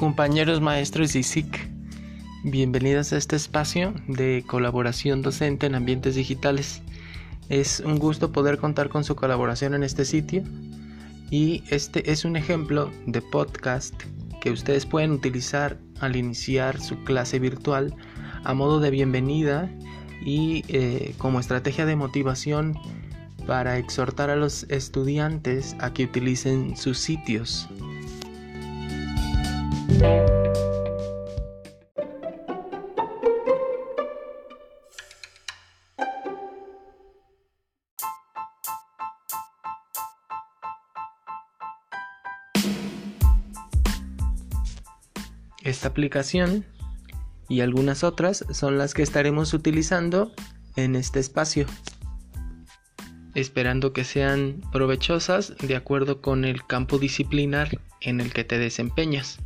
compañeros maestros y SIC. Bienvenidos a este espacio de colaboración docente en ambientes digitales. Es un gusto poder contar con su colaboración en este sitio y este es un ejemplo de podcast que ustedes pueden utilizar al iniciar su clase virtual a modo de bienvenida y eh, como estrategia de motivación para exhortar a los estudiantes a que utilicen sus sitios. Esta aplicación y algunas otras son las que estaremos utilizando en este espacio, esperando que sean provechosas de acuerdo con el campo disciplinar en el que te desempeñas.